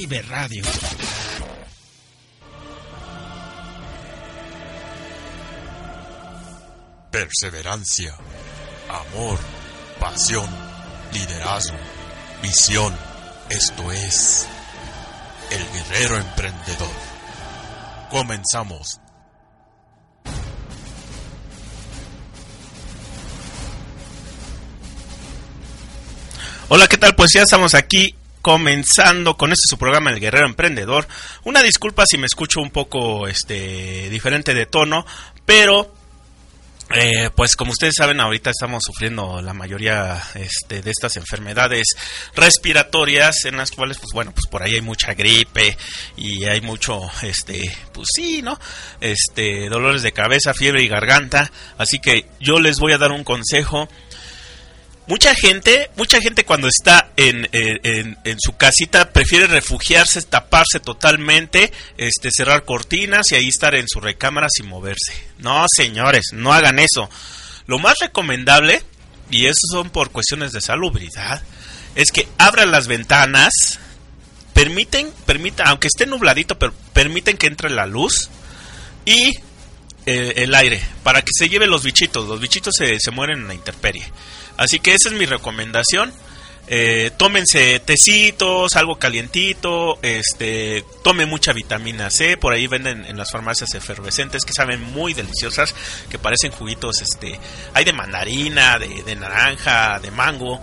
Vive Radio. Perseverancia, amor, pasión, liderazgo, visión. Esto es El Guerrero Emprendedor. Comenzamos. Hola, ¿qué tal? Pues ya estamos aquí comenzando con este su programa El Guerrero Emprendedor. Una disculpa si me escucho un poco este diferente de tono, pero eh, pues como ustedes saben ahorita estamos sufriendo la mayoría este, de estas enfermedades respiratorias en las cuales pues bueno pues por ahí hay mucha gripe y hay mucho este pues sí no este dolores de cabeza fiebre y garganta. Así que yo les voy a dar un consejo Mucha gente, mucha gente cuando está en, en, en, su casita prefiere refugiarse, taparse totalmente, este, cerrar cortinas y ahí estar en su recámara sin moverse. No, señores, no hagan eso. Lo más recomendable, y eso son por cuestiones de salubridad, es que abran las ventanas, permiten, permita, aunque esté nubladito, pero permiten que entre la luz y eh, el aire, para que se lleven los bichitos. Los bichitos se, se mueren en la intemperie. Así que esa es mi recomendación. Eh, tómense tecitos, algo calientito, este, tome mucha vitamina C, por ahí venden en las farmacias efervescentes que saben muy deliciosas, que parecen juguitos, este, hay de mandarina, de, de naranja, de mango,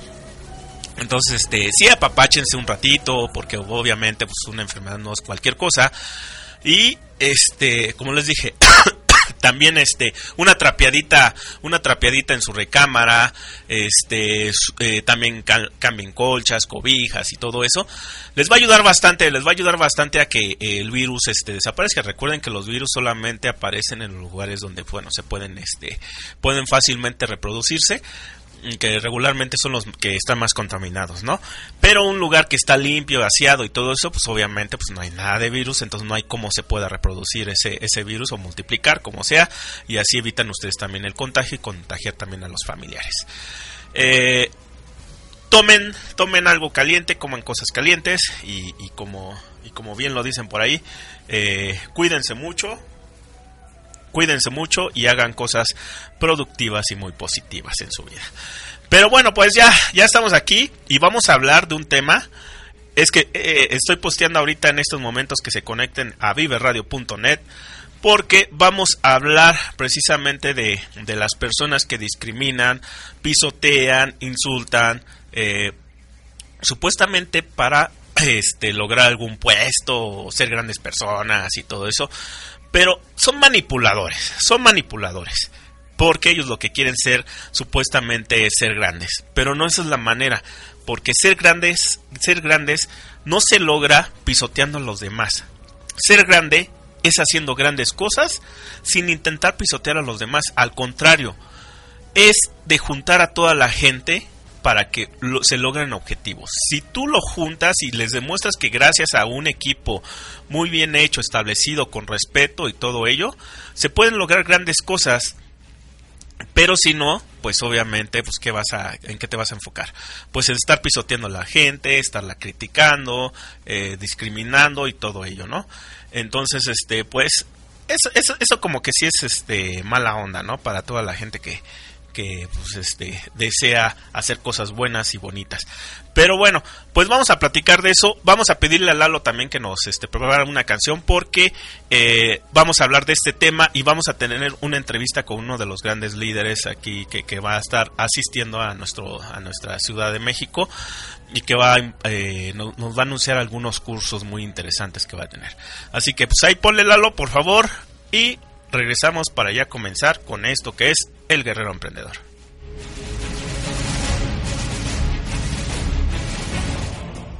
entonces, este, sí apapáchense un ratito, porque obviamente pues una enfermedad no es cualquier cosa. Y este, como les dije, también este una trapeadita una trapeadita en su recámara este eh, también cambien colchas cobijas y todo eso. Les va a ayudar bastante les va a ayudar bastante a que el virus este desaparezca. Recuerden que los virus solamente aparecen en los lugares donde bueno se pueden este pueden fácilmente reproducirse que regularmente son los que están más contaminados, ¿no? Pero un lugar que está limpio, aseado y todo eso, pues obviamente pues no hay nada de virus, entonces no hay cómo se pueda reproducir ese, ese virus o multiplicar, como sea, y así evitan ustedes también el contagio y contagiar también a los familiares. Eh, tomen, tomen algo caliente, coman cosas calientes y, como, como bien lo dicen por ahí, eh, cuídense mucho, cuídense mucho y hagan cosas productivas y muy positivas en su vida. Pero bueno, pues ya, ya estamos aquí y vamos a hablar de un tema. Es que eh, estoy posteando ahorita en estos momentos que se conecten a viveradio.net porque vamos a hablar precisamente de, de, las personas que discriminan, pisotean, insultan, eh, supuestamente para este, lograr algún puesto, ser grandes personas y todo eso. Pero son manipuladores, son manipuladores. Porque ellos lo que quieren ser supuestamente es ser grandes. Pero no esa es la manera. Porque ser grandes, ser grandes no se logra pisoteando a los demás. Ser grande es haciendo grandes cosas sin intentar pisotear a los demás. Al contrario, es de juntar a toda la gente para que se logren objetivos. Si tú lo juntas y les demuestras que gracias a un equipo muy bien hecho, establecido, con respeto y todo ello, se pueden lograr grandes cosas. Pero si no, pues obviamente, pues ¿qué vas a, ¿en qué te vas a enfocar? Pues en estar pisoteando a la gente, estarla criticando, eh, discriminando y todo ello, ¿no? Entonces, este, pues, eso, eso, eso como que sí es este mala onda, ¿no? Para toda la gente que, que pues, este, desea hacer cosas buenas y bonitas. Pero bueno, pues vamos a platicar de eso. Vamos a pedirle a Lalo también que nos este, prepare una canción porque eh, vamos a hablar de este tema y vamos a tener una entrevista con uno de los grandes líderes aquí que, va a estar asistiendo a, nuestro, a nuestra Ciudad de México y que va eh, nos, va a anunciar algunos cursos muy interesantes que va a tener. Así que pues ahí ponle Lalo, por favor, y regresamos para ya comenzar con esto que es el guerrero emprendedor.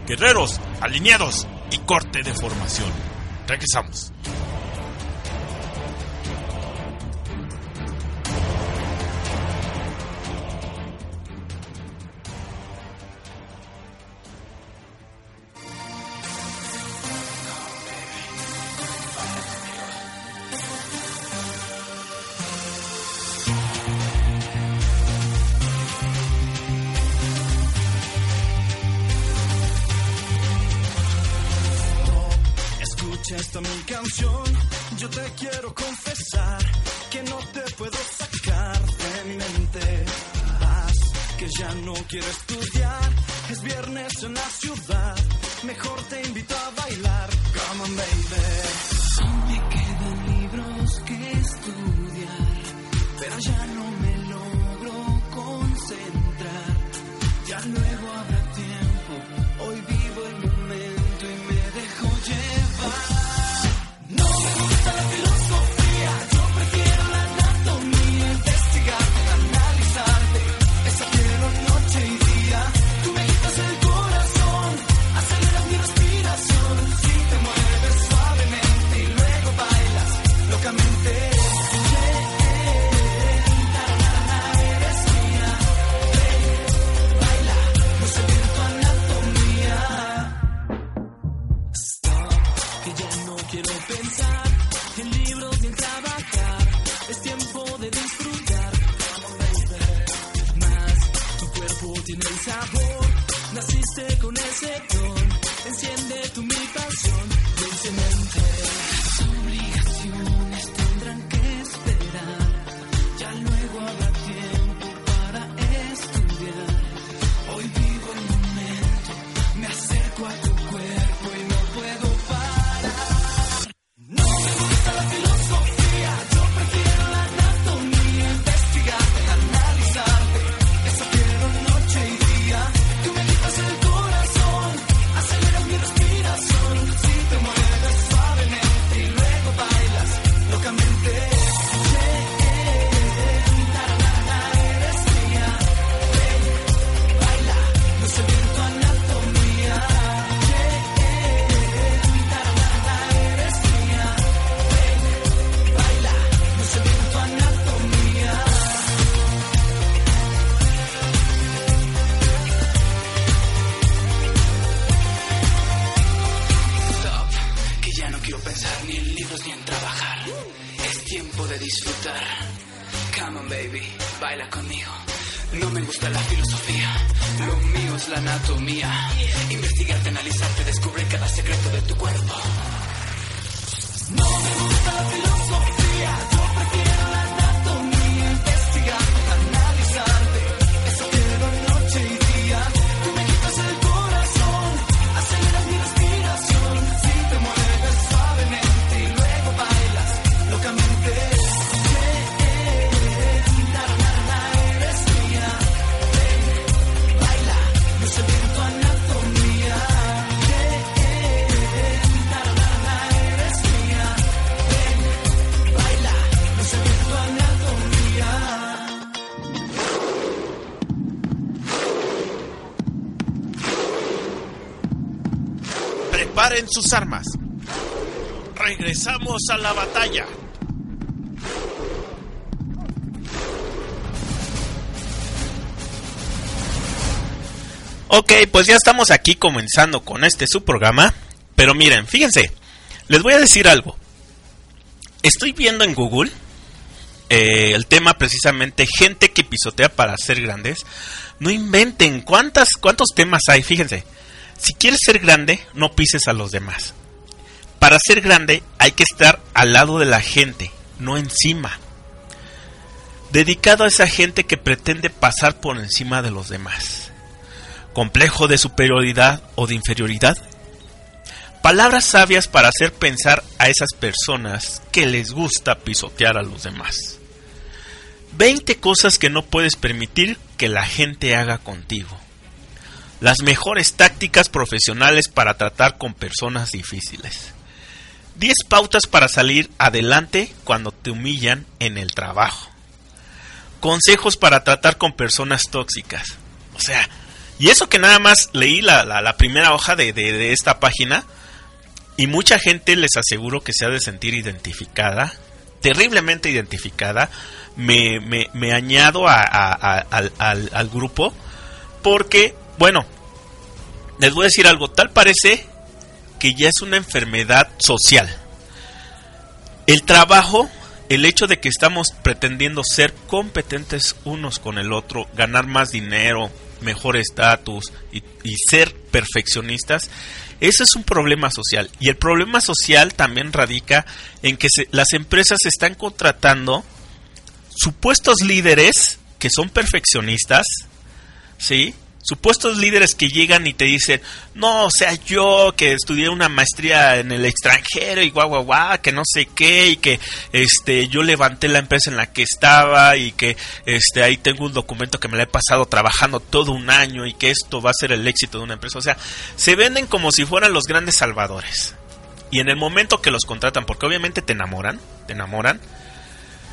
Guerreros, alineados y corte de formación. Regresamos. Esta mi canción, yo te quiero confesar que no te puedo sacar de mi mente. Haz que ya no quiero estudiar, es viernes en la ciudad, mejor te invito a bailar. Sus armas. Regresamos a la batalla. Ok, pues ya estamos aquí comenzando con este su programa. Pero miren, fíjense, les voy a decir algo. Estoy viendo en Google eh, el tema precisamente gente que pisotea para ser grandes. No inventen cuántas, cuántos temas hay, fíjense. Si quieres ser grande, no pises a los demás. Para ser grande hay que estar al lado de la gente, no encima. dedicado a esa gente que pretende pasar por encima de los demás. Complejo de superioridad o de inferioridad. Palabras sabias para hacer pensar a esas personas que les gusta pisotear a los demás. 20 cosas que no puedes permitir que la gente haga contigo. Las mejores tácticas profesionales para tratar con personas difíciles. 10 pautas para salir adelante cuando te humillan en el trabajo. Consejos para tratar con personas tóxicas. O sea, y eso que nada más leí la, la, primera hoja de, de, esta página y mucha gente les aseguro que se ha de sentir identificada, terriblemente identificada. Me, me, me añado al, al grupo porque, bueno, les voy a decir algo, tal parece que ya es una enfermedad social. El trabajo, el hecho de que estamos pretendiendo ser competentes unos con el otro, ganar más dinero, mejor estatus y, ser perfeccionistas, ese es un problema social. Y el problema social también radica en que se, las empresas están contratando supuestos líderes que son perfeccionistas, ¿sí? Supuestos líderes que llegan y te dicen, no, o sea, yo que estudié una maestría en el extranjero y guau, guau, guau, que no sé qué, y que este, yo levanté la empresa en la que estaba y que este, ahí tengo un documento que me la he pasado trabajando todo un año y que esto va a ser el éxito de una empresa. O sea, se venden como si fueran los grandes salvadores. Y en el momento que los contratan, porque obviamente te enamoran, te enamoran,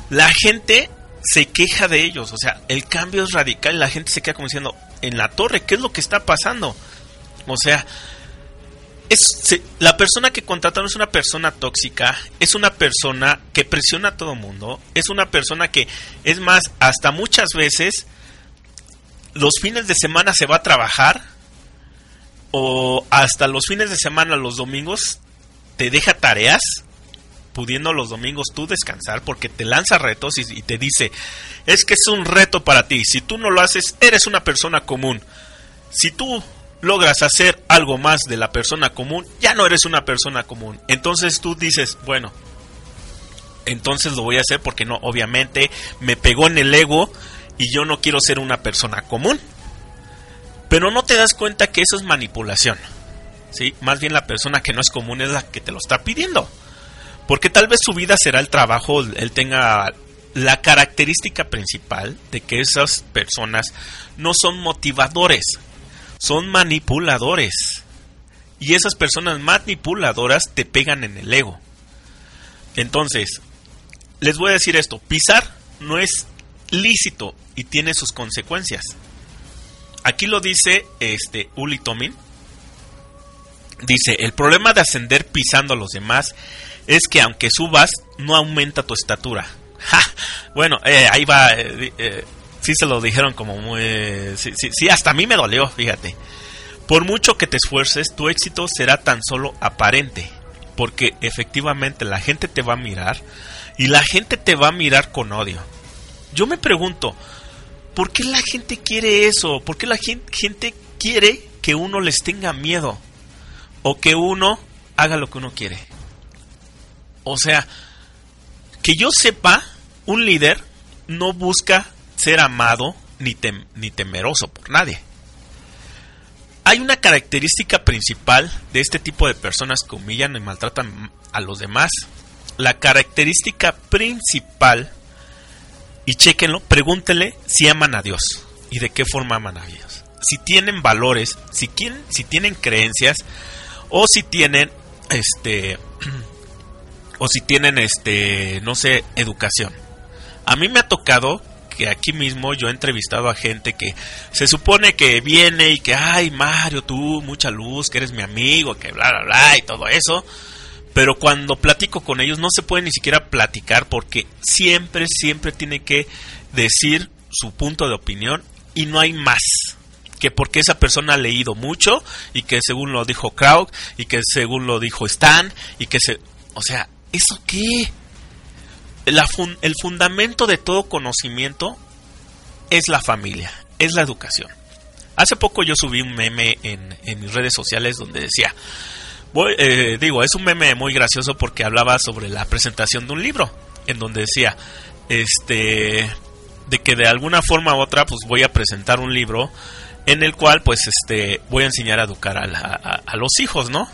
la gente se queja de ellos. O sea, el cambio es radical y la gente se queda como diciendo, en la torre, ¿qué es lo que está pasando? O sea, es, se, la persona que contrataron es una persona tóxica, es una persona que presiona a todo mundo, es una persona que, es más, hasta muchas veces los fines de semana se va a trabajar o hasta los fines de semana, los domingos, te deja tareas pudiendo los domingos tú descansar porque te lanza retos y, te dice, es que es un reto para ti, si tú no lo haces, eres una persona común. Si tú logras hacer algo más de la persona común, ya no eres una persona común. Entonces tú dices, bueno, entonces lo voy a hacer porque no, obviamente me pegó en el ego y yo no quiero ser una persona común. Pero no te das cuenta que eso es manipulación. ¿sí? Más bien la persona que no es común es la que te lo está pidiendo. Porque tal vez su vida será el trabajo, él tenga la característica principal de que esas personas no son motivadores, son manipuladores. Y esas personas manipuladoras te pegan en el ego. Entonces, les voy a decir esto, pisar no es lícito y tiene sus consecuencias. Aquí lo dice este Uli Tomin. Dice, el problema de ascender pisando a los demás es que aunque subas, no aumenta tu estatura. Bueno, eh, ahí va. Eh, eh, sí se lo dijeron como muy... Sí, sí, sí, hasta a mí me dolió, fíjate. Por mucho que te esfuerces, tu éxito será tan solo aparente. Porque efectivamente la gente te va a mirar y la gente te va a mirar con odio. Yo me pregunto, ¿por qué la gente quiere eso? ¿Por qué la gente quiere que uno les tenga miedo? O que uno haga lo que uno quiere. O sea, que yo sepa, un líder no busca ser amado ni, ni temeroso por nadie. Hay una característica principal de este tipo de personas que humillan y maltratan a los demás. La característica principal, y chequenlo, pregúntenle si aman a Dios y de qué forma aman a Dios. Si tienen valores, si, si tienen creencias o si tienen este o si tienen este, no sé, educación. A mí me ha tocado que aquí mismo yo he entrevistado a gente que se supone que viene y que, ay Mario, tú, mucha luz, que eres mi amigo, que bla, bla, bla, y todo eso. Pero cuando platico con ellos no se puede ni siquiera platicar porque siempre, siempre tiene que decir su punto de opinión y no hay más. Que porque esa persona ha leído mucho y que según lo dijo Kraut y que según lo dijo Stan y que se... O sea, ¿Eso qué? La fun el fundamento de todo conocimiento es la familia, es la educación. Hace poco yo subí un meme en, en mis redes sociales donde decía, voy, eh, digo, es un meme muy gracioso porque hablaba sobre la presentación de un libro, en donde decía, este, de que de alguna forma u otra pues voy a presentar un libro en el cual pues este voy a enseñar a educar a, a los hijos, ¿no?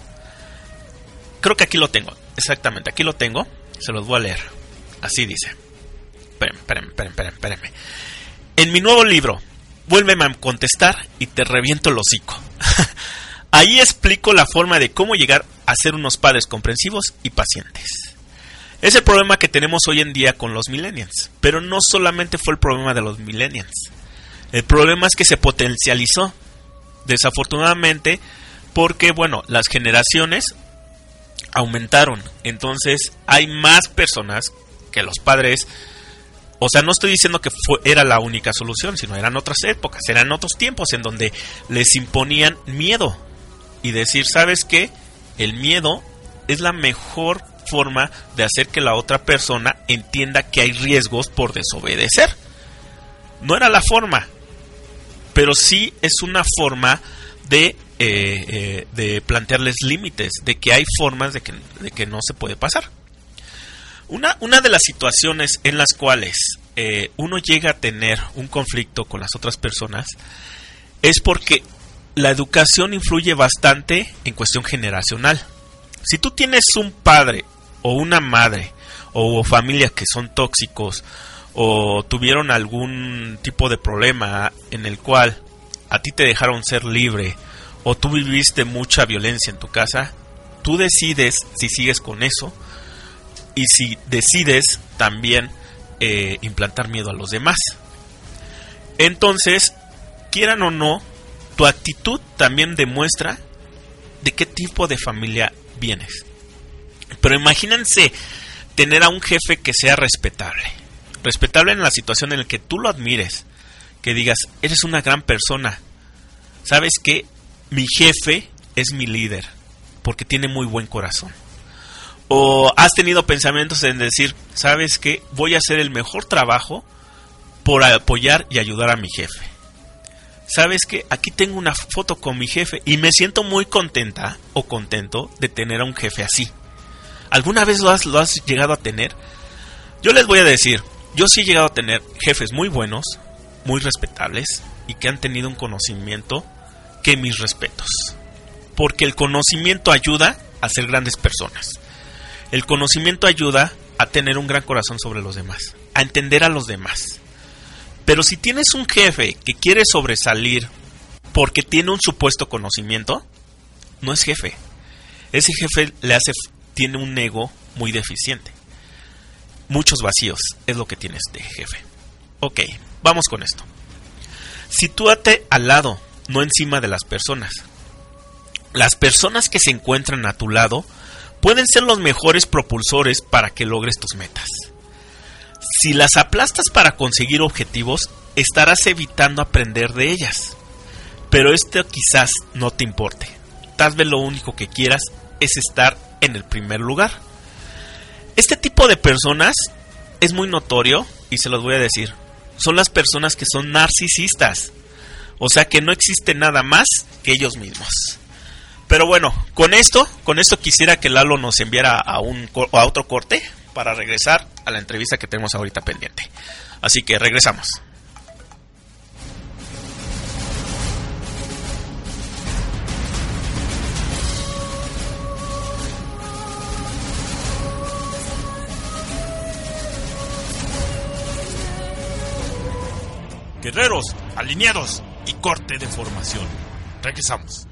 Creo que aquí lo tengo, exactamente, aquí lo tengo, se los voy a leer. Así dice. Espérenme, espérenme, espérenme, espérenme. En mi nuevo libro, Vuélveme a contestar y te reviento el hocico. Ahí explico la forma de cómo llegar a ser unos padres comprensivos y pacientes. Es el problema que tenemos hoy en día con los millennials. Pero no solamente fue el problema de los millennials. El problema es que se potencializó. Desafortunadamente, porque, bueno, las generaciones aumentaron. Entonces, hay más personas que los padres. O sea, no estoy diciendo que era la única solución, sino eran otras épocas, eran otros tiempos en donde les imponían miedo. Y decir, ¿sabes qué? El miedo es la mejor forma de hacer que la otra persona entienda que hay riesgos por desobedecer. No era la forma, pero sí es una forma de, eh, eh, de plantearles límites, de que hay formas de que, de que no se puede pasar. Una, una de las situaciones en las cuales eh, uno llega a tener un conflicto con las otras personas es porque la educación influye bastante en cuestión generacional. Si tú tienes un padre o una madre o familias que son tóxicos o tuvieron algún tipo de problema en el cual a ti te dejaron ser libre o tú viviste mucha violencia en tu casa, tú decides si sigues con eso y si decides también eh, implantar miedo a los demás. Entonces, quieran o no, tu actitud también demuestra de qué tipo de familia vienes. Pero imagínense tener a un jefe que sea respetable. Respetable en la situación en la que tú lo admires. Que digas, eres una gran persona. ¿Sabes que Mi jefe es mi líder. Porque tiene muy buen corazón. O has tenido pensamientos en decir, ¿sabes que Voy a hacer el mejor trabajo por apoyar y ayudar a mi jefe. ¿Sabes que Aquí tengo una foto con mi jefe y me siento muy contenta o contento de tener a un jefe así. ¿Alguna vez lo has, lo has llegado a tener? Yo les voy a decir, yo sí he llegado a tener jefes muy buenos, muy respetables y que han tenido un conocimiento que mis respetos. Porque el conocimiento ayuda a ser grandes personas. El conocimiento ayuda a tener un gran corazón sobre los demás, a entender a los demás. Pero si tienes un jefe que quiere sobresalir porque tiene un supuesto conocimiento, no es jefe. Ese jefe le hace tiene un ego muy deficiente. Muchos vacíos es lo que tiene este jefe. Ok, vamos con esto. Sitúate al lado, no encima de las personas. Las personas que se encuentran a tu lado pueden ser los mejores propulsores para que logres tus metas. Si las aplastas para conseguir objetivos, estarás evitando aprender de ellas. Pero esto quizás no te importe. Tal vez lo único que quieras es estar en el primer lugar. Este tipo de personas es muy notorio y se los voy a decir. Son las personas que son narcisistas. O sea que no existe nada más que ellos mismos. Pero bueno, con esto, con esto quisiera que Lalo nos enviara a un a otro corte para regresar a la entrevista que tenemos ahorita pendiente. Así que regresamos. Guerreros, alineados y corte de formación. Regresamos.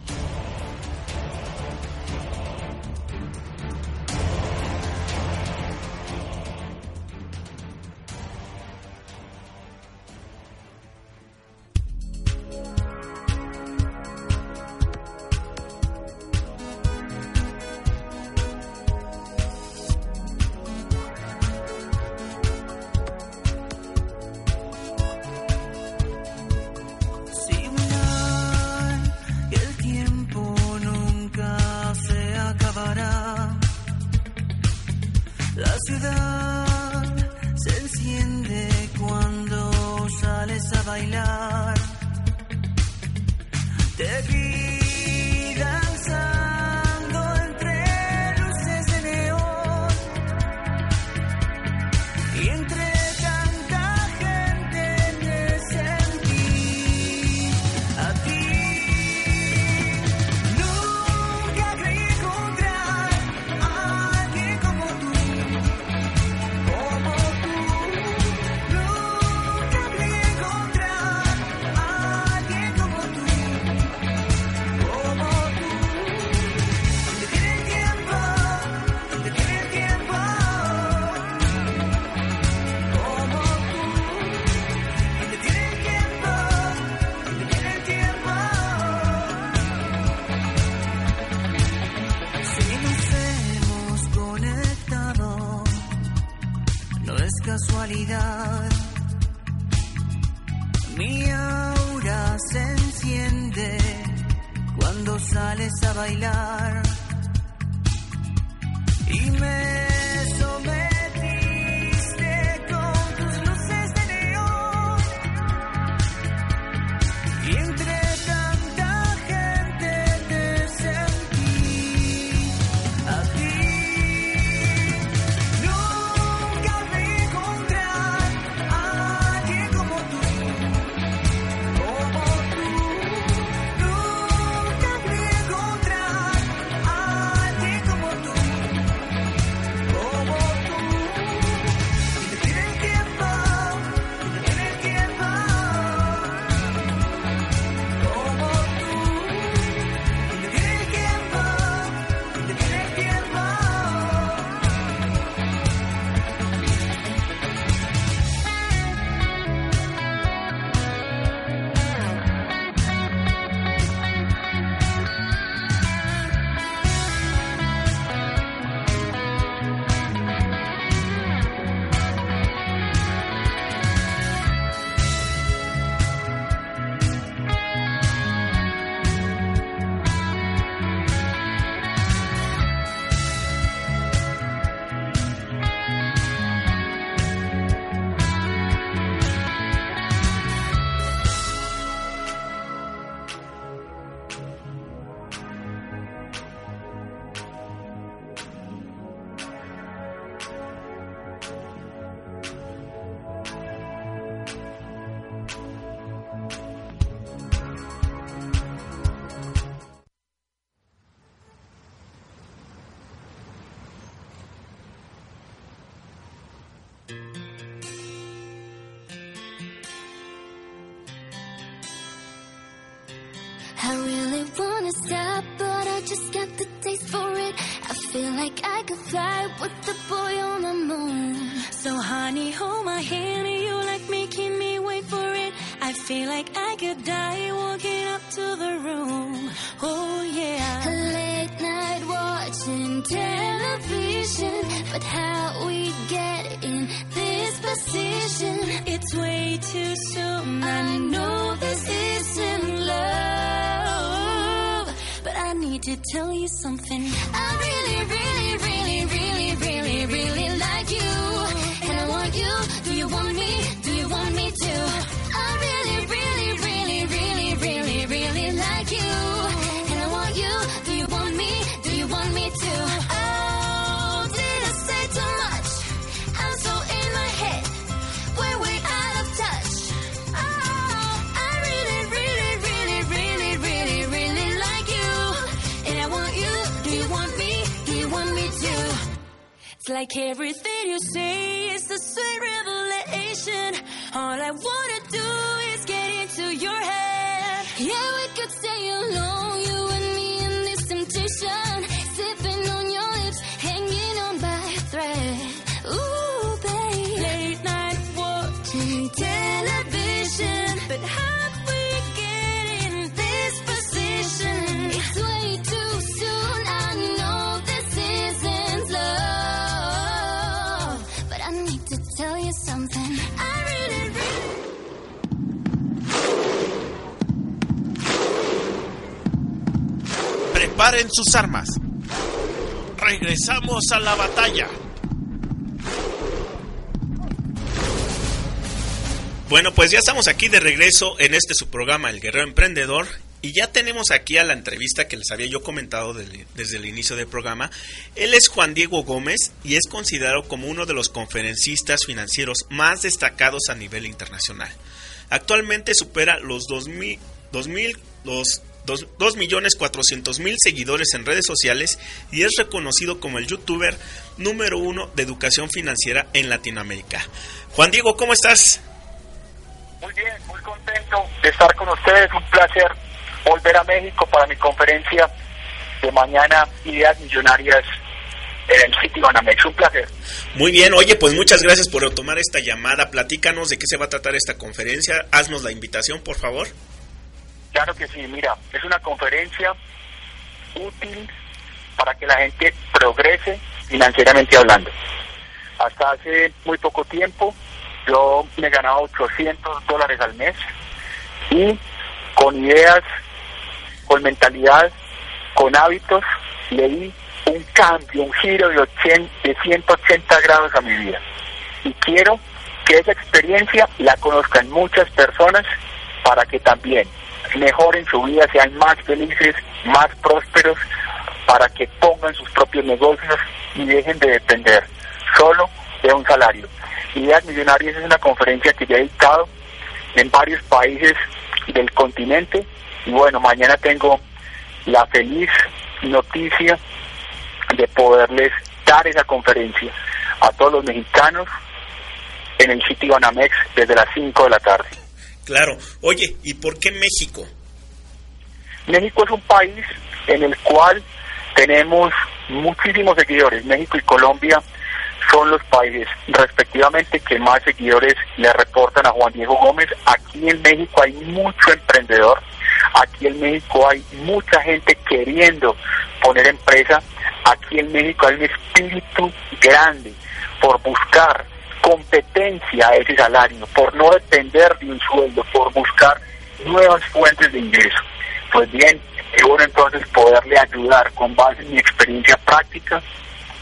Casualidad. Mi aura se enciende cuando sales a bailar y me Like everything you say is a sweet revelation. All I wanna do is get into your head. Yeah, we could stay alone, Preparen sus armas. Regresamos a la batalla. Bueno, pues ya estamos aquí de regreso en este su programa El Guerrero Emprendedor y ya tenemos aquí a la entrevista que les había yo comentado desde el inicio del programa. Él es Juan Diego Gómez y es considerado como uno de los conferencistas financieros más destacados a nivel internacional. Actualmente supera los 2000, 2000 los 2.400.000 seguidores en redes sociales y es reconocido como el youtuber número uno de educación financiera en Latinoamérica. Juan Diego, ¿cómo estás? Muy bien, muy contento de estar con ustedes. Un placer volver a México para mi conferencia de mañana, Ideas Millonarias en el City Banamex. Un placer. Muy bien, oye, pues muchas gracias por tomar esta llamada. Platícanos de qué se va a tratar esta conferencia. Haznos la invitación, por favor. Claro que sí, mira, es una conferencia útil para que la gente progrese financieramente hablando. Hasta hace muy poco tiempo Yo me ganaba 800 dólares al mes y con ideas, con mentalidad, con hábitos, le di un cambio, un giro de, 80, de 180 grados a mi vida. Y quiero que esa experiencia la conozcan muchas personas para que también mejoren su vida, sean más felices, más prósperos, para que pongan sus propios negocios y dejen de depender solo de un salario. Ideas Millonarias es una conferencia que ya he dictado en varios países del continente y bueno, mañana tengo la feliz noticia de poderles dar esa conferencia a todos los mexicanos en el sitio Banamex desde las 5 de la tarde. Claro. Oye, ¿y por qué México? México es un país en el cual tenemos muchísimos seguidores. México y Colombia son los países respectivamente que más seguidores le reportan a Juan Diego Gómez. Aquí en México hay mucho emprendedor, aquí en México hay mucha gente queriendo poner empresa, aquí en México hay un espíritu grande por buscar competencia a ese salario, por no depender de un sueldo, por buscar nuevas fuentes de ingreso. Pues bien, bueno entonces poderle ayudar con base en mi experiencia práctica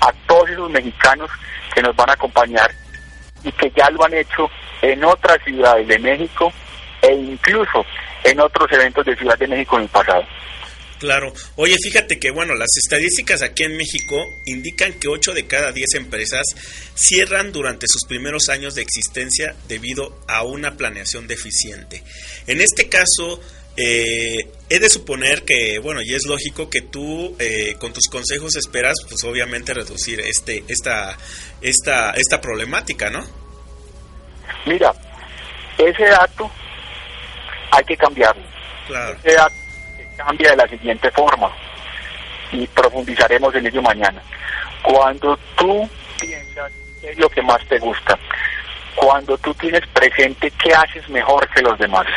a todos esos mexicanos que nos van a acompañar y que ya lo han hecho en otras ciudades de México e incluso en otros eventos de Ciudad de México en el pasado. Claro. Oye, fíjate que, bueno, las estadísticas aquí en México indican que 8 de cada 10 empresas cierran durante sus primeros años de existencia debido a una planeación deficiente. En este caso, eh, he de suponer que, bueno, y es lógico que tú eh, con tus consejos esperas, pues obviamente reducir este, esta, esta, esta problemática, ¿no? Mira, ese dato hay que cambiarlo. Claro. Ese dato cambia de la siguiente forma y profundizaremos en ello mañana. Cuando tú piensas qué es lo que más te gusta, cuando tú tienes presente qué haces mejor que los demás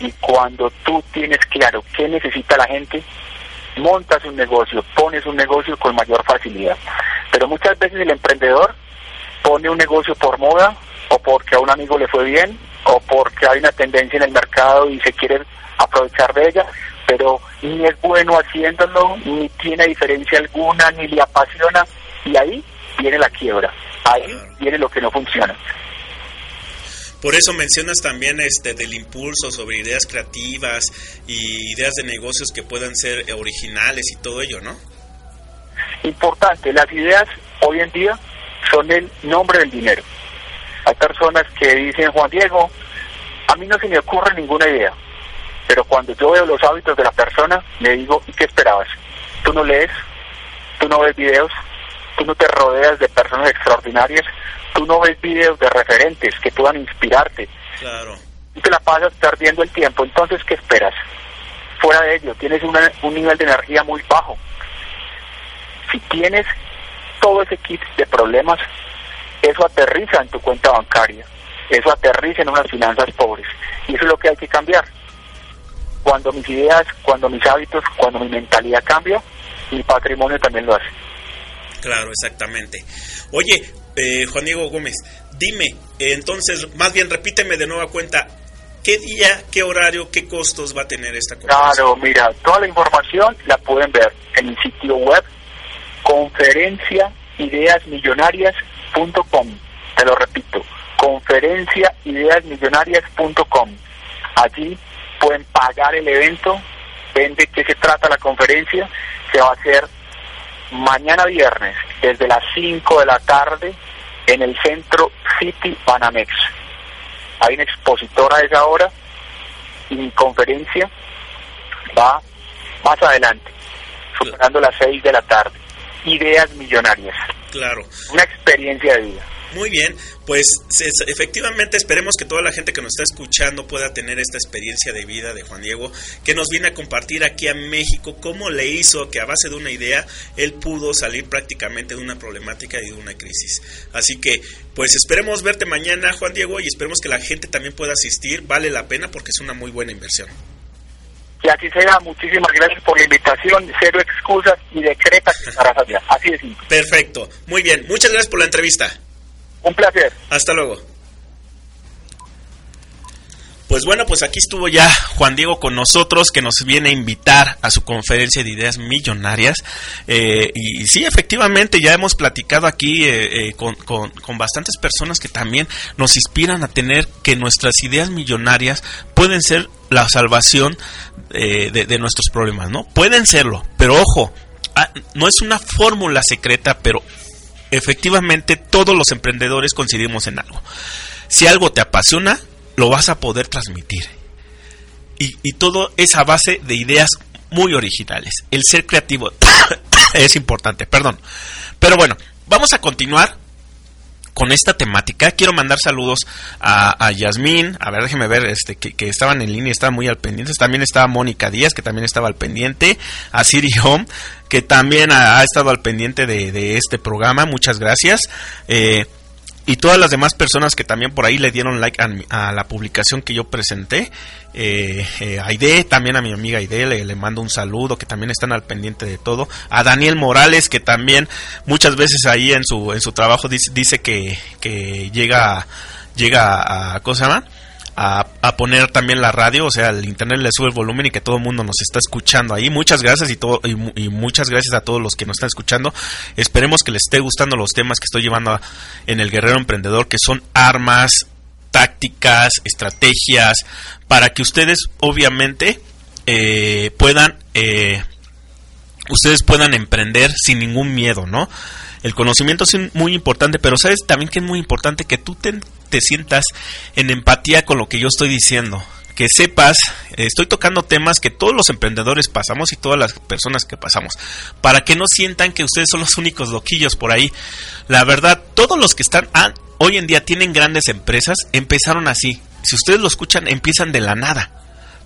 y cuando tú tienes claro qué necesita la gente, montas un negocio, pones un negocio con mayor facilidad. Pero muchas veces el emprendedor pone un negocio por moda o porque a un amigo le fue bien o porque hay una tendencia en el mercado y se quiere aprovechar de ella, pero ni es bueno haciéndolo, ni tiene diferencia alguna, ni le apasiona, y ahí viene la quiebra, ahí viene lo que no funciona. Por eso mencionas también este del impulso sobre ideas creativas y ideas de negocios que puedan ser originales y todo ello, ¿no? Importante, las ideas hoy en día son el nombre del dinero. Hay personas que dicen, Juan Diego, a mí no se me ocurre ninguna idea, pero cuando yo veo los hábitos de la persona, le digo, ¿y qué esperabas? Tú no lees, tú no ves videos, tú no te rodeas de personas extraordinarias, tú no ves videos de referentes que puedan inspirarte, Claro. y te la pasas perdiendo el tiempo, entonces ¿qué esperas? Fuera de ello, tienes una- un nivel de energía muy bajo. Si tienes todo ese kit de problemas, eso aterriza en tu cuenta bancaria, eso aterriza en unas finanzas pobres, y eso es lo que hay que cambiar. Cuando mis ideas, cuando mis hábitos, cuando mi mentalidad cambia, mi patrimonio también lo hace. Claro, exactamente. Oye, eh, Juan Diego Gómez, dime, eh, entonces, más bien repíteme de nueva cuenta, ¿qué día, qué horario, qué costos va a tener esta conferencia? Claro, mira, toda la información la pueden ver en el sitio web conferenciaideasmillonarias.com. Te lo repito, conferenciaideasmillonarias.com. Allí pueden pagar el evento, ven de qué se trata la conferencia, se va a hacer mañana viernes desde las 5 de la tarde en el centro City Banamex. Hay una expositora a esa hora y mi conferencia va más adelante, superando las 6 de la tarde. Ideas millonarias, Claro. una experiencia de vida. Muy bien, pues efectivamente esperemos que toda la gente que nos está escuchando pueda tener esta experiencia de vida de Juan Diego, que nos viene a compartir aquí a México cómo le hizo que a base de una idea él pudo salir prácticamente de una problemática y de una crisis. Así que, pues esperemos verte mañana, Juan Diego, y esperemos que la gente también pueda asistir. Vale la pena porque es una muy buena inversión. Que así sea, muchísimas gracias por la invitación, cero excusas y decreta que estarás allá. Así de simple. Perfecto, muy bien. Muchas gracias por la entrevista. Un placer. Hasta luego. Pues bueno, pues aquí estuvo ya Juan Diego con nosotros, que nos viene a invitar a su conferencia de ideas millonarias. Eh, y sí, efectivamente, ya hemos platicado aquí eh, eh, con, con- con bastantes personas que también nos inspiran a tener que nuestras ideas millonarias pueden ser la salvación de, de nuestros problemas, ¿no? Pueden serlo, pero ojo, ah, no es una fórmula secreta, pero efectivamente todos los emprendedores coincidimos en algo. Si algo te apasiona, lo vas a poder transmitir. Y, todo es a base de ideas muy originales. El ser creativo es importante, perdón. Pero bueno, vamos a continuar con esta temática. Quiero mandar saludos a, a Yasmín, a ver, déjeme ver, este, que, que estaban en línea, estaban muy al pendiente. También estaba Mónica Díaz, que también estaba al pendiente. A Siri Home, que también ha, estado al pendiente de, este programa. Muchas gracias. Eh, y todas las demás personas que también por ahí le dieron like a, a la publicación que yo presenté. Eh, eh, Aide, también a mi amiga Aide, le, le mando un saludo, que también están al pendiente de todo. A Daniel Morales, que también muchas veces ahí en su, en su trabajo dice, que llega, llega a, ¿cómo se llama? A, poner también la radio, o sea, el internet le sube el volumen y que todo el mundo nos está escuchando ahí. Muchas gracias y, todo, y, mu- y muchas gracias a todos los que nos están escuchando. Esperemos que les esté gustando los temas que estoy llevando en el Guerrero Emprendedor, que son armas, tácticas, estrategias, para que ustedes obviamente eh, puedan eh, ustedes puedan emprender sin ningún miedo, ¿no? El conocimiento es muy importante, pero sabes también que es muy importante que tú te, te sientas en empatía con lo que yo estoy diciendo. Que sepas, eh, estoy tocando temas que todos los emprendedores pasamos y todas las personas que pasamos, para que no sientan que ustedes son los únicos loquillos por ahí. La verdad, todos los que están ah, hoy en día tienen grandes empresas, empezaron así. Si ustedes lo escuchan, empiezan de la nada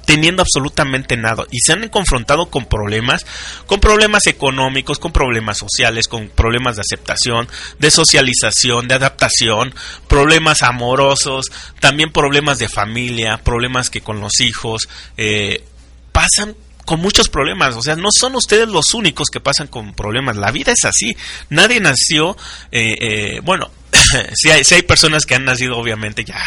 teniendo absolutamente nada y se han confrontado con problemas, con problemas económicos, con problemas sociales, con problemas de aceptación, de socialización, de adaptación, problemas amorosos, también problemas de familia, problemas que con los hijos eh, pasan con muchos problemas, o sea, no son ustedes los únicos que pasan con problemas, la vida es así, nadie nació, eh, eh, bueno, si hay, sí hay personas que han nacido obviamente ya,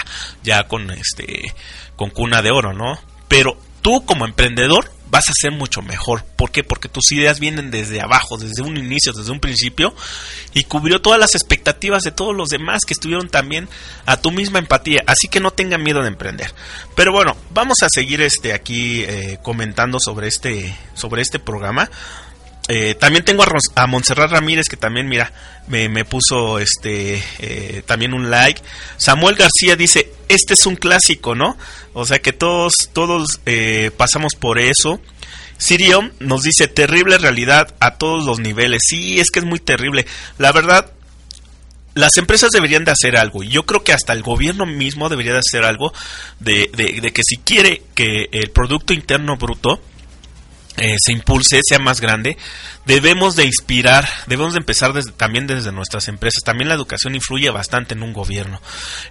ya con este, con cuna de oro, ¿no? Pero tú como emprendedor vas a ser mucho mejor. ¿Por qué? Porque tus ideas vienen desde abajo, desde un inicio, desde un principio, y cubrió todas las expectativas de todos los demás que estuvieron también a tu misma empatía. Así que no tengan miedo de emprender. Pero bueno, vamos a seguir este aquí eh, comentando sobre este, sobre este programa. Eh, también tengo a, Montserrat Ramírez que también, mira, me, puso este eh, también un like. Samuel García dice, este es un clásico, ¿no? O sea que todos, todos eh, pasamos por eso. Sirion nos dice, terrible realidad a todos los niveles. Sí, es que es muy terrible. La verdad, las empresas deberían de hacer algo. Yo creo que hasta el gobierno mismo debería de hacer algo de que si quiere que el Producto Interno Bruto eh, se impulse, sea más grande, debemos de inspirar, debemos de empezar también desde nuestras empresas. También la educación influye bastante en un gobierno.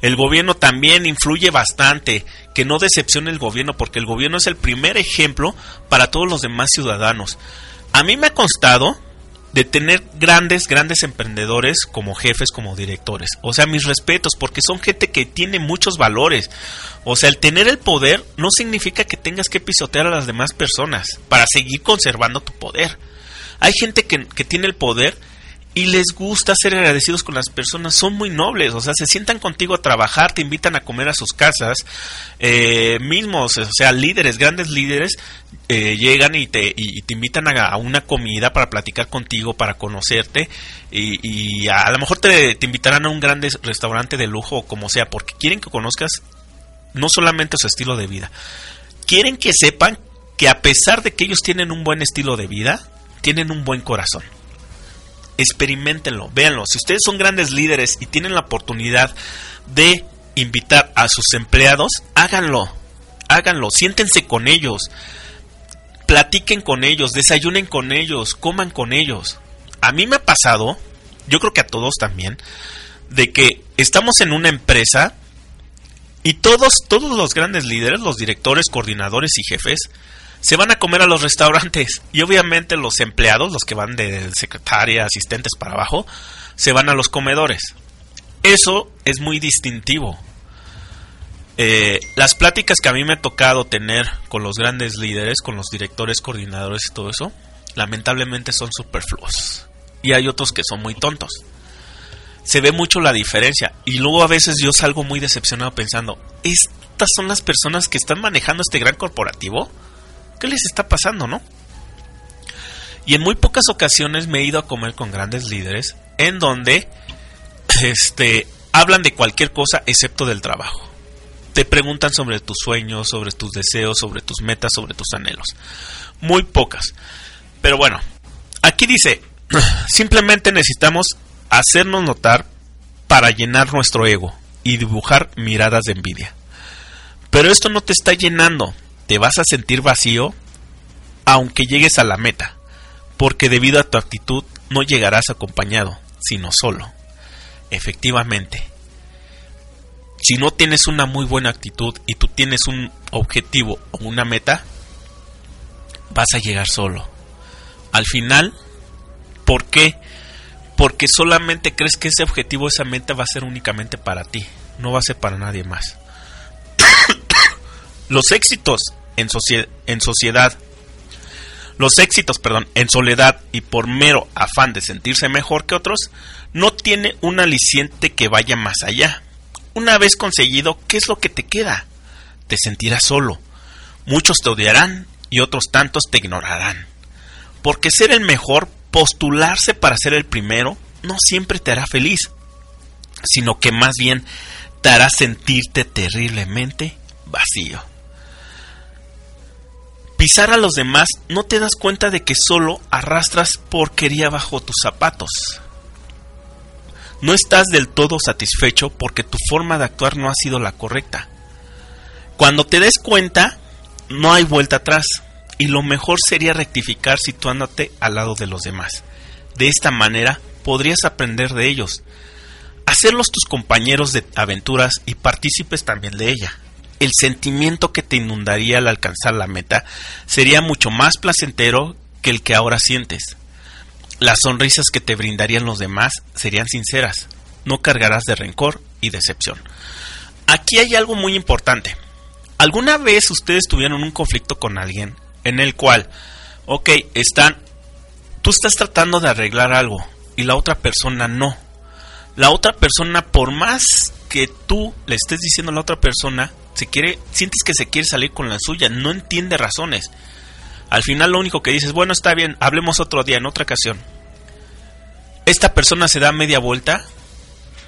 El gobierno también influye bastante, que no decepcione el gobierno, porque el gobierno es el primer ejemplo para todos los demás ciudadanos. A mí me ha constado de tener grandes, grandes emprendedores como jefes, como directores. O sea, mis respetos, porque son gente que tiene muchos valores. O sea, el tener el poder no significa que tengas que pisotear a las demás personas para seguir conservando tu poder. Hay gente que, que tiene el poder y les gusta ser agradecidos con las personas, son muy nobles, o sea, se sientan contigo a trabajar, te invitan a comer a sus casas, eh, mismos, o sea, líderes, grandes líderes, eh, llegan y te, y, te invitan a, una comida para platicar contigo, para conocerte, y, a, lo mejor te, te invitarán a un gran restaurante de lujo o como sea, porque quieren que conozcas no solamente su estilo de vida, quieren que sepan que a pesar de que ellos tienen un buen estilo de vida, tienen un buen corazón. Experimentenlo, véanlo. Si ustedes son grandes líderes y tienen la oportunidad de invitar a sus empleados, háganlo, háganlo, siéntense con ellos, platiquen con ellos, desayunen con ellos, coman con ellos. A mí me ha pasado, yo creo que a todos también, de que estamos en una empresa y todos, todos los grandes líderes, los directores, coordinadores y jefes, se van a comer a los restaurantes y obviamente los empleados, los que van de secretaria, asistentes para abajo, se van a los comedores. Eso es muy distintivo. Eh, las pláticas que a mí me ha tocado tener con los grandes líderes, con los directores, coordinadores y todo eso, lamentablemente son superfluos. Y hay otros que son muy tontos. Se ve mucho la diferencia. Y luego a veces yo salgo muy decepcionado pensando, ¿estas son las personas que están manejando este gran corporativo? ¿Qué les está pasando, no? Y en muy pocas ocasiones me he ido a comer con grandes líderes en donde este hablan de cualquier cosa excepto del trabajo. Te preguntan sobre tus sueños, sobre tus deseos, sobre tus metas, sobre tus anhelos. Muy pocas. Pero bueno, aquí dice, simplemente necesitamos hacernos notar para llenar nuestro ego y dibujar miradas de envidia. Pero esto no te está llenando, te vas a sentir vacío aunque llegues a la meta, porque debido a tu actitud no llegarás acompañado, sino solo. Efectivamente, si no tienes una muy buena actitud y tú tienes un objetivo o una meta, vas a llegar solo. Al final, ¿por qué? Porque solamente crees que ese objetivo, esa meta va a ser únicamente para ti, no va a ser para nadie más. Los éxitos en, socie- en sociedad, los éxitos, perdón, en soledad y por mero afán de sentirse mejor que otros, no tiene un aliciente que vaya más allá. Una vez conseguido, ¿qué es lo que te queda? Te sentirás solo. Muchos te odiarán y otros tantos te ignorarán. Porque ser el mejor, postularse para ser el primero, no siempre te hará feliz, sino que más bien te hará sentirte terriblemente vacío. Pisar a los demás no te das cuenta de que solo arrastras porquería bajo tus zapatos. No estás del todo satisfecho porque tu forma de actuar no ha sido la correcta. Cuando te des cuenta, no hay vuelta atrás y lo mejor sería rectificar situándote al lado de los demás. De esta manera podrías aprender de ellos, hacerlos tus compañeros de aventuras y partícipes también de ella. El sentimiento que te inundaría al alcanzar la meta sería mucho más placentero que el que ahora sientes. Las sonrisas que te brindarían los demás serían sinceras, no cargarás de rencor y decepción. Aquí hay algo muy importante. ¿Alguna vez ustedes tuvieron un conflicto con alguien en el cual, ok, están, tú estás tratando de arreglar algo y la otra persona no? La otra persona, por más que tú le estés diciendo a la otra persona, se quiere, sientes que se quiere salir con la suya, no entiende razones. Al final lo único que dices, bueno, está bien, hablemos otro día, en otra ocasión. Esta persona se da media vuelta,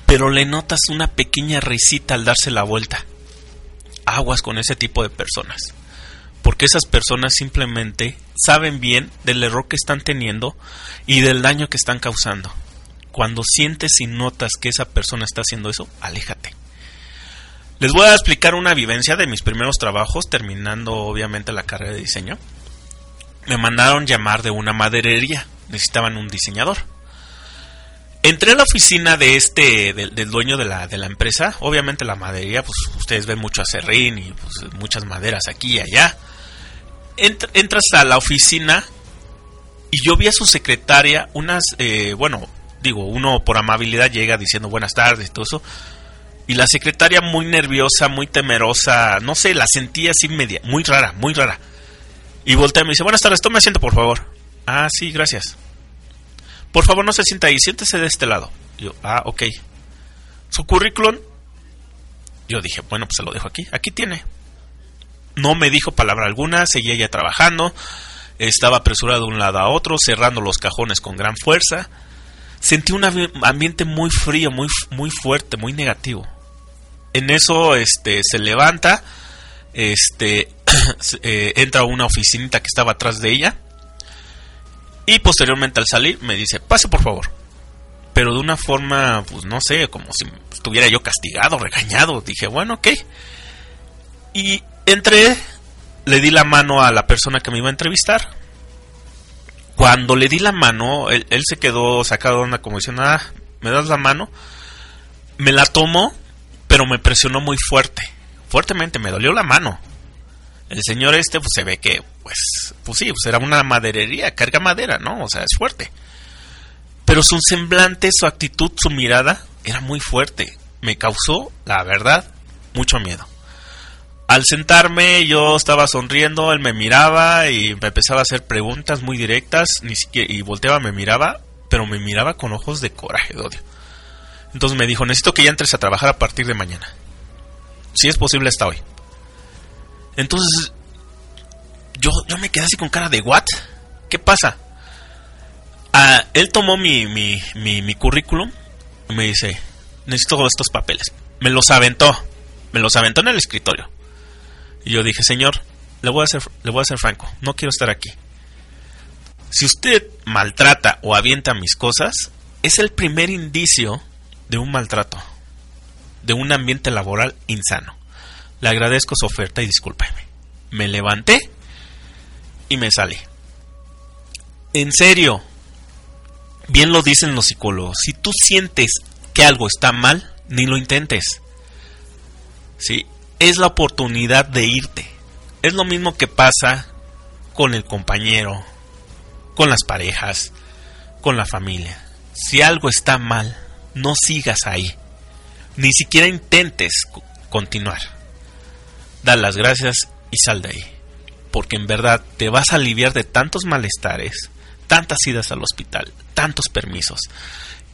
pero le notas una pequeña risita al darse la vuelta. Aguas con ese tipo de personas. Porque esas personas simplemente saben bien del error que están teniendo y del daño que están causando. Cuando sientes y notas que esa persona está haciendo eso, aléjate. Les voy a explicar una vivencia de mis primeros trabajos, terminando obviamente la carrera de diseño. Me mandaron llamar de una maderería, necesitaban un diseñador. Entré a la oficina de este, del, dueño de la, de la empresa. Obviamente la maderería, pues ustedes ven mucho acerrín y pues, muchas maderas aquí y allá. Entr- entras a la oficina y yo vi a su secretaria unas, eh, bueno, digo, uno por amabilidad llega diciendo buenas tardes y todo eso. Y la secretaria muy nerviosa, muy temerosa, no sé, la sentía así media, muy rara, muy rara. Y voltea y me dice, buenas tardes, tome asiento por favor. Ah, sí, gracias. Por favor, no se sienta ahí, siéntese de este lado. Yo, ah, ok. Su currículum. Yo dije, bueno, pues se lo dejo aquí. Aquí tiene. No me dijo palabra alguna, seguía ya trabajando. Estaba apresurado de un lado a otro, cerrando los cajones con gran fuerza. Sentí un ambi- ambiente muy frío, muy, muy fuerte, muy negativo. En eso, este, se levanta, este, eh, entra a una oficinita que estaba atrás de ella. Y posteriormente al salir me dice, pase por favor. Pero de una forma, pues no sé, como si estuviera yo castigado, regañado. Dije, bueno, ok. Y entré, le di la mano a la persona que me iba a entrevistar. Cuando le di la mano, él, se quedó sacado de onda como diciendo, ah, ¿me das la mano? Me la tomó, pero me presionó muy fuerte. Fuertemente, me dolió la mano. El señor este, pues se ve que, pues, pues sí, pues era una maderería, carga madera, ¿no? O sea, es fuerte. Pero su semblante, su actitud, su mirada era muy fuerte. Me causó, la verdad, mucho miedo. Al sentarme yo estaba sonriendo, él me miraba y me empezaba a hacer preguntas muy directas, ni siquiera, y volteaba, me miraba, pero me miraba con ojos de coraje, de odio. Entonces me dijo, necesito que ya entres a trabajar a partir de mañana. Si es posible hasta hoy. Entonces, yo, yo me quedé así con cara de, ¿what? ¿Qué pasa? Ah, él tomó mi, mi, mi, currículum y me dice, necesito estos papeles. Me los aventó, me los aventó en el escritorio. Y yo dije, señor, le voy a ser, le voy a ser franco, no quiero estar aquí. Si usted maltrata o avienta mis cosas, es el primer indicio de un maltrato, de un ambiente laboral insano. Le agradezco su oferta y discúlpeme. Me levanté y me salí. En serio, bien lo dicen los psicólogos, si tú sientes que algo está mal, ni lo intentes. ¿Sí? Es la oportunidad de irte. Es lo mismo que pasa con el compañero, con las parejas, con la familia. Si algo está mal, no sigas ahí. Ni siquiera intentes co- continuar. Da las gracias y sal de ahí. Porque en verdad te vas a aliviar de tantos malestares, tantas idas al hospital, tantos permisos.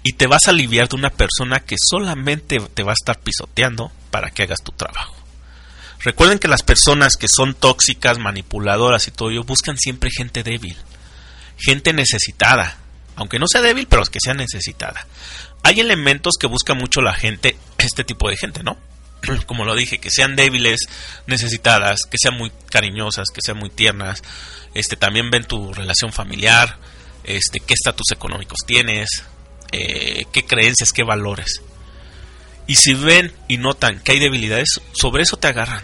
Y te vas a aliviar de una persona que solamente te va a estar pisoteando para que hagas tu trabajo. Recuerden que las personas que son tóxicas, manipuladoras y todo ello buscan siempre gente débil, gente necesitada, aunque no sea débil, pero que sea necesitada. Hay elementos que busca mucho la gente, este tipo de gente, ¿no? Como lo dije, que sean débiles, necesitadas, que sean muy cariñosas, que sean muy tiernas. Este también ven tu relación familiar, este qué estatus económicos tienes, eh, qué creencias, qué valores. Y si ven y notan que hay debilidades, sobre eso te agarran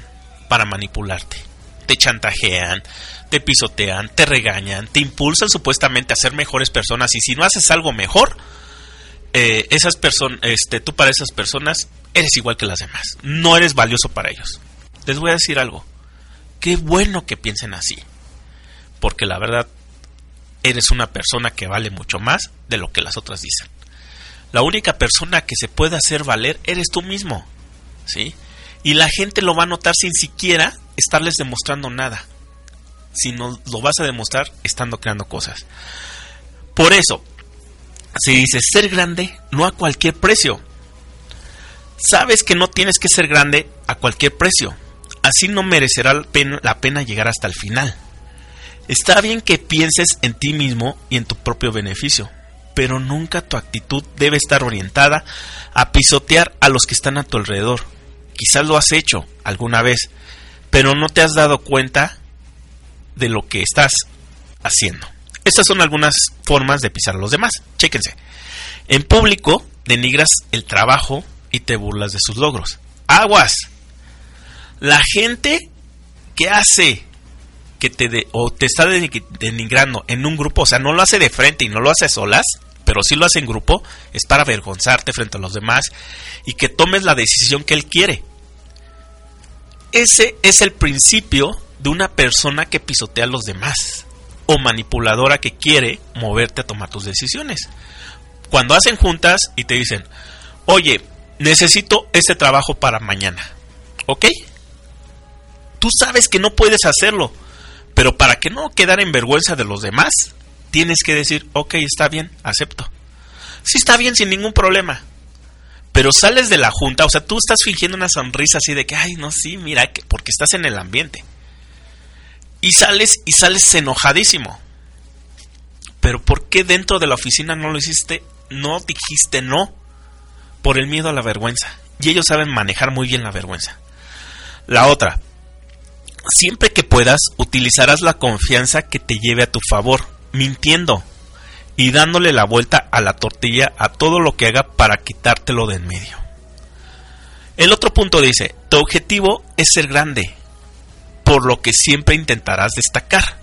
para manipularte. Te chantajean, te pisotean, te regañan, te impulsan supuestamente a ser mejores personas y si no haces algo mejor, eh, esas personas, este, tú para esas personas eres igual que las demás. No eres valioso para ellos. Les voy a decir algo. Qué bueno que piensen así. Porque la verdad, eres una persona que vale mucho más de lo que las otras dicen. La única persona que se puede hacer valer eres tú mismo. ¿Sí? Y la gente lo va a notar sin siquiera estarles demostrando nada. Sino lo vas a demostrar estando creando cosas. Por eso, si dices ser grande, no a cualquier precio. Sabes que no tienes que ser grande a cualquier precio. Así no merecerá la pena, llegar hasta el final. Está bien que pienses en ti mismo y en tu propio beneficio, pero nunca tu actitud debe estar orientada a pisotear a los que están a tu alrededor. Quizás lo has hecho alguna vez, pero no te has dado cuenta de lo que estás haciendo. Estas son algunas formas de pisar a los demás. Chéquense. En público denigras el trabajo y te burlas de sus logros. Aguas. La gente que hace que te de- o te está de- denigrando en un grupo, o sea, no lo hace de frente y no lo hace solas, pero sí lo hace en grupo, es para avergonzarte frente a los demás y que tomes la decisión que él quiere. Ese es el principio de una persona que pisotea a los demás o manipuladora que quiere moverte a tomar tus decisiones. Cuando hacen juntas y te dicen, oye, necesito este trabajo para mañana, ¿ok? Tú sabes que no puedes hacerlo, pero para que no quedar en vergüenza de los demás, tienes que decir, ok, está bien, acepto. Sí está bien, sin ningún problema. Pero sales de la junta, o sea, tú estás fingiendo una sonrisa así de que, ay, no, sí, mira, que, porque estás en el ambiente. Y sales y sales enojadísimo. Pero ¿por qué dentro de la oficina no lo hiciste? No dijiste no. Por el miedo a la vergüenza. Y ellos saben manejar muy bien la vergüenza. La otra. Siempre que puedas, utilizarás la confianza que te lleve a tu favor, mintiendo y dándole la vuelta a la tortilla a todo lo que haga para quitártelo de en medio. El otro punto dice, tu objetivo es ser grande, por lo que siempre intentarás destacar.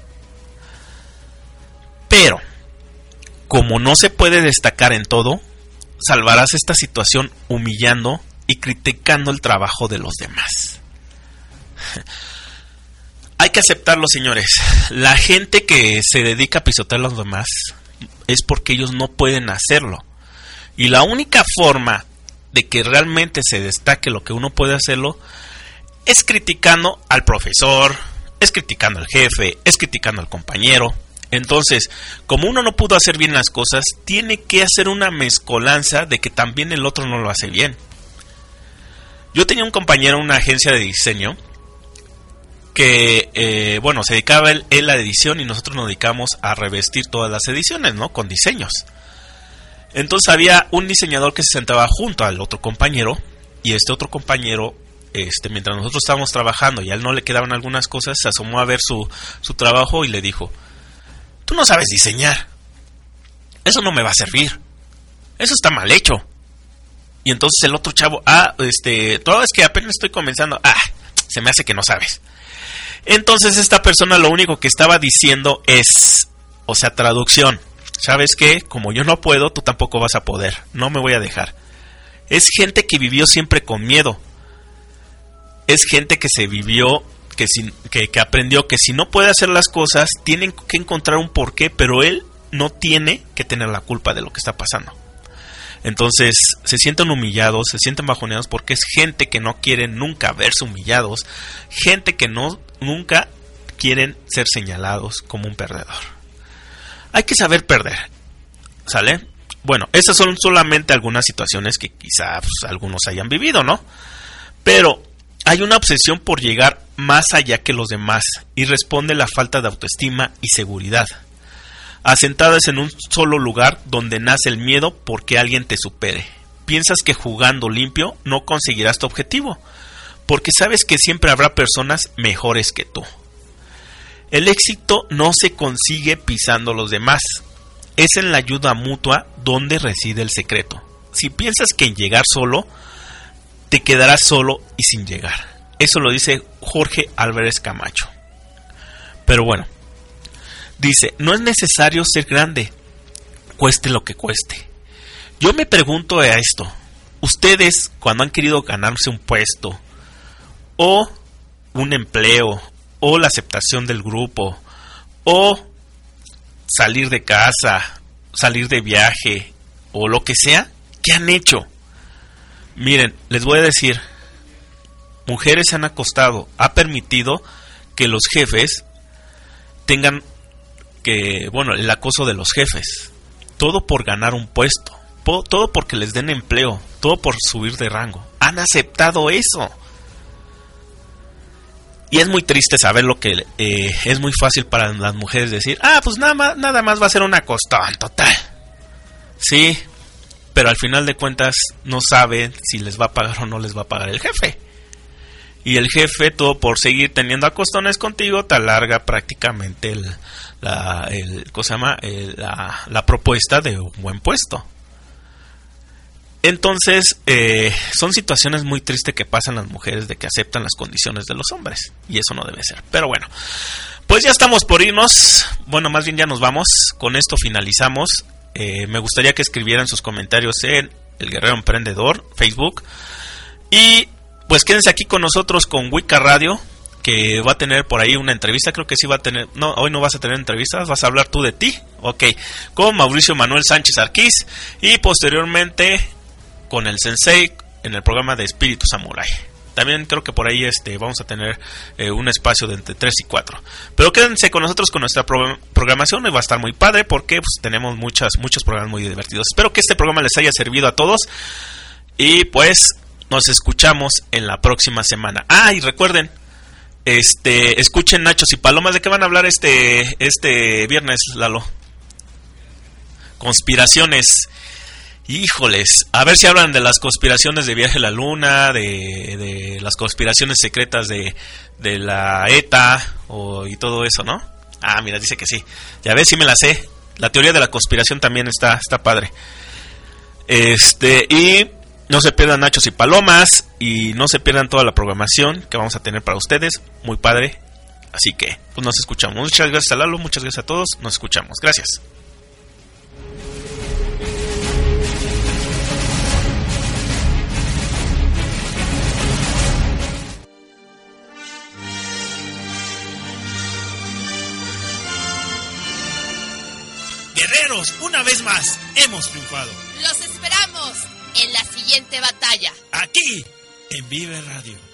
Pero, como no se puede destacar en todo, salvarás esta situación humillando y criticando el trabajo de los demás. Hay que aceptarlo, señores. La gente que se dedica a pisotear a los demás es porque ellos no pueden hacerlo. Y la única forma de que realmente se destaque lo que uno puede hacerlo es criticando al profesor, es criticando al jefe, es criticando al compañero. Entonces, como uno no pudo hacer bien las cosas, tiene que hacer una mezcolanza de que también el otro no lo hace bien. Yo tenía un compañero en una agencia de diseño que, eh, bueno, se dedicaba él, a la edición y nosotros nos dedicamos a revestir todas las ediciones, ¿no? Con diseños. Entonces había un diseñador que se sentaba junto al otro compañero y este otro compañero, este, mientras nosotros estábamos trabajando y a él no le quedaban algunas cosas, se asomó a ver su, su trabajo y le dijo, tú no sabes diseñar, eso no me va a servir, eso está mal hecho. Y entonces el otro chavo, ah, este, todo es que apenas estoy comenzando, ah, se me hace que no sabes. Entonces esta persona lo único que estaba diciendo es, o sea, traducción, ¿sabes qué? Como yo no puedo, tú tampoco vas a poder, no me voy a dejar. Es gente que vivió siempre con miedo. Es gente que se vivió, que, aprendió que si no puede hacer las cosas, tienen que encontrar un porqué, pero él no tiene que tener la culpa de lo que está pasando. Entonces se sienten humillados, se sienten bajoneados porque es gente que no quiere nunca verse humillados, gente que no nunca quieren ser señalados como un perdedor. Hay que saber perder, ¿sale? Bueno, esas son solamente algunas situaciones que quizá pues, algunos hayan vivido, ¿no? Pero hay una obsesión por llegar más allá que los demás y responde la falta de autoestima y seguridad asentadas en un solo lugar donde nace el miedo porque alguien te supere. Piensas que jugando limpio no conseguirás tu objetivo, porque sabes que siempre habrá personas mejores que tú. El éxito no se consigue pisando los demás, es en la ayuda mutua donde reside el secreto. Si piensas que en llegar solo, te quedarás solo y sin llegar. Eso lo dice Jorge Álvarez Camacho. Pero bueno, Dice, no es necesario ser grande, cueste lo que cueste. Yo me pregunto a esto, ustedes cuando han querido ganarse un puesto o un empleo o la aceptación del grupo o salir de casa, salir de viaje o lo que sea, ¿qué han hecho? Miren, les voy a decir, mujeres se han acostado, ha permitido que los jefes tengan que, bueno, el acoso de los jefes, todo por ganar un puesto, todo porque les den empleo, todo por subir de rango. Han aceptado eso. Y es muy triste saber lo que eh, es muy fácil para las mujeres decir, ah, pues nada más, nada más va a ser una costón total. Sí, pero al final de cuentas no saben si les va a pagar o no les va a pagar el jefe. Y el jefe, todo por seguir teniendo acostones contigo, te alarga prácticamente el, la, el, ¿cómo se llama? la, la, propuesta de un buen puesto. Entonces, eh, son situaciones muy tristes que pasan las mujeres de que aceptan las condiciones de los hombres. Y eso no debe ser. Pero bueno, pues ya estamos por irnos. Bueno, más bien ya nos vamos. Con esto finalizamos. Eh, me gustaría que escribieran sus comentarios en El Guerrero Emprendedor, Facebook. Y pues quédense aquí con nosotros con Wicca Radio que va a tener por ahí una entrevista, creo que sí va a tener, no, hoy no vas a tener entrevistas, vas a hablar tú de ti, ok, con Mauricio Manuel Sánchez Arquís y posteriormente con el Sensei en el programa de Espíritu Samurai. También creo que por ahí este, vamos a tener eh, un espacio de entre 3 y 4. Pero quédense con nosotros con nuestra pro programación y va a estar muy padre porque pues, tenemos muchas, muchos programas muy divertidos. Espero que este programa les haya servido a todos y pues nos escuchamos en la próxima semana. Ah, y recuerden, este, escuchen Nachos y Palomas. ¿De qué van a hablar este, este viernes, Lalo? Conspiraciones. Híjoles, a ver si hablan de las conspiraciones de viaje a la luna, de, de las conspiraciones secretas de, de la ETA o, y todo eso, ¿no? Ah, mira, dice que sí. Ya ves, sí me la sé. La teoría de la conspiración también está, está padre. Este, y no se pierdan Nachos y Palomas y no se pierdan toda la programación que vamos a tener para ustedes. Muy padre. Así que, pues nos escuchamos. Muchas gracias a Lalo, muchas gracias a todos. Nos escuchamos. Gracias. Guerreros, una vez más, hemos triunfado. Los esperamos en la siguiente batalla. Aquí, en Vive Radio.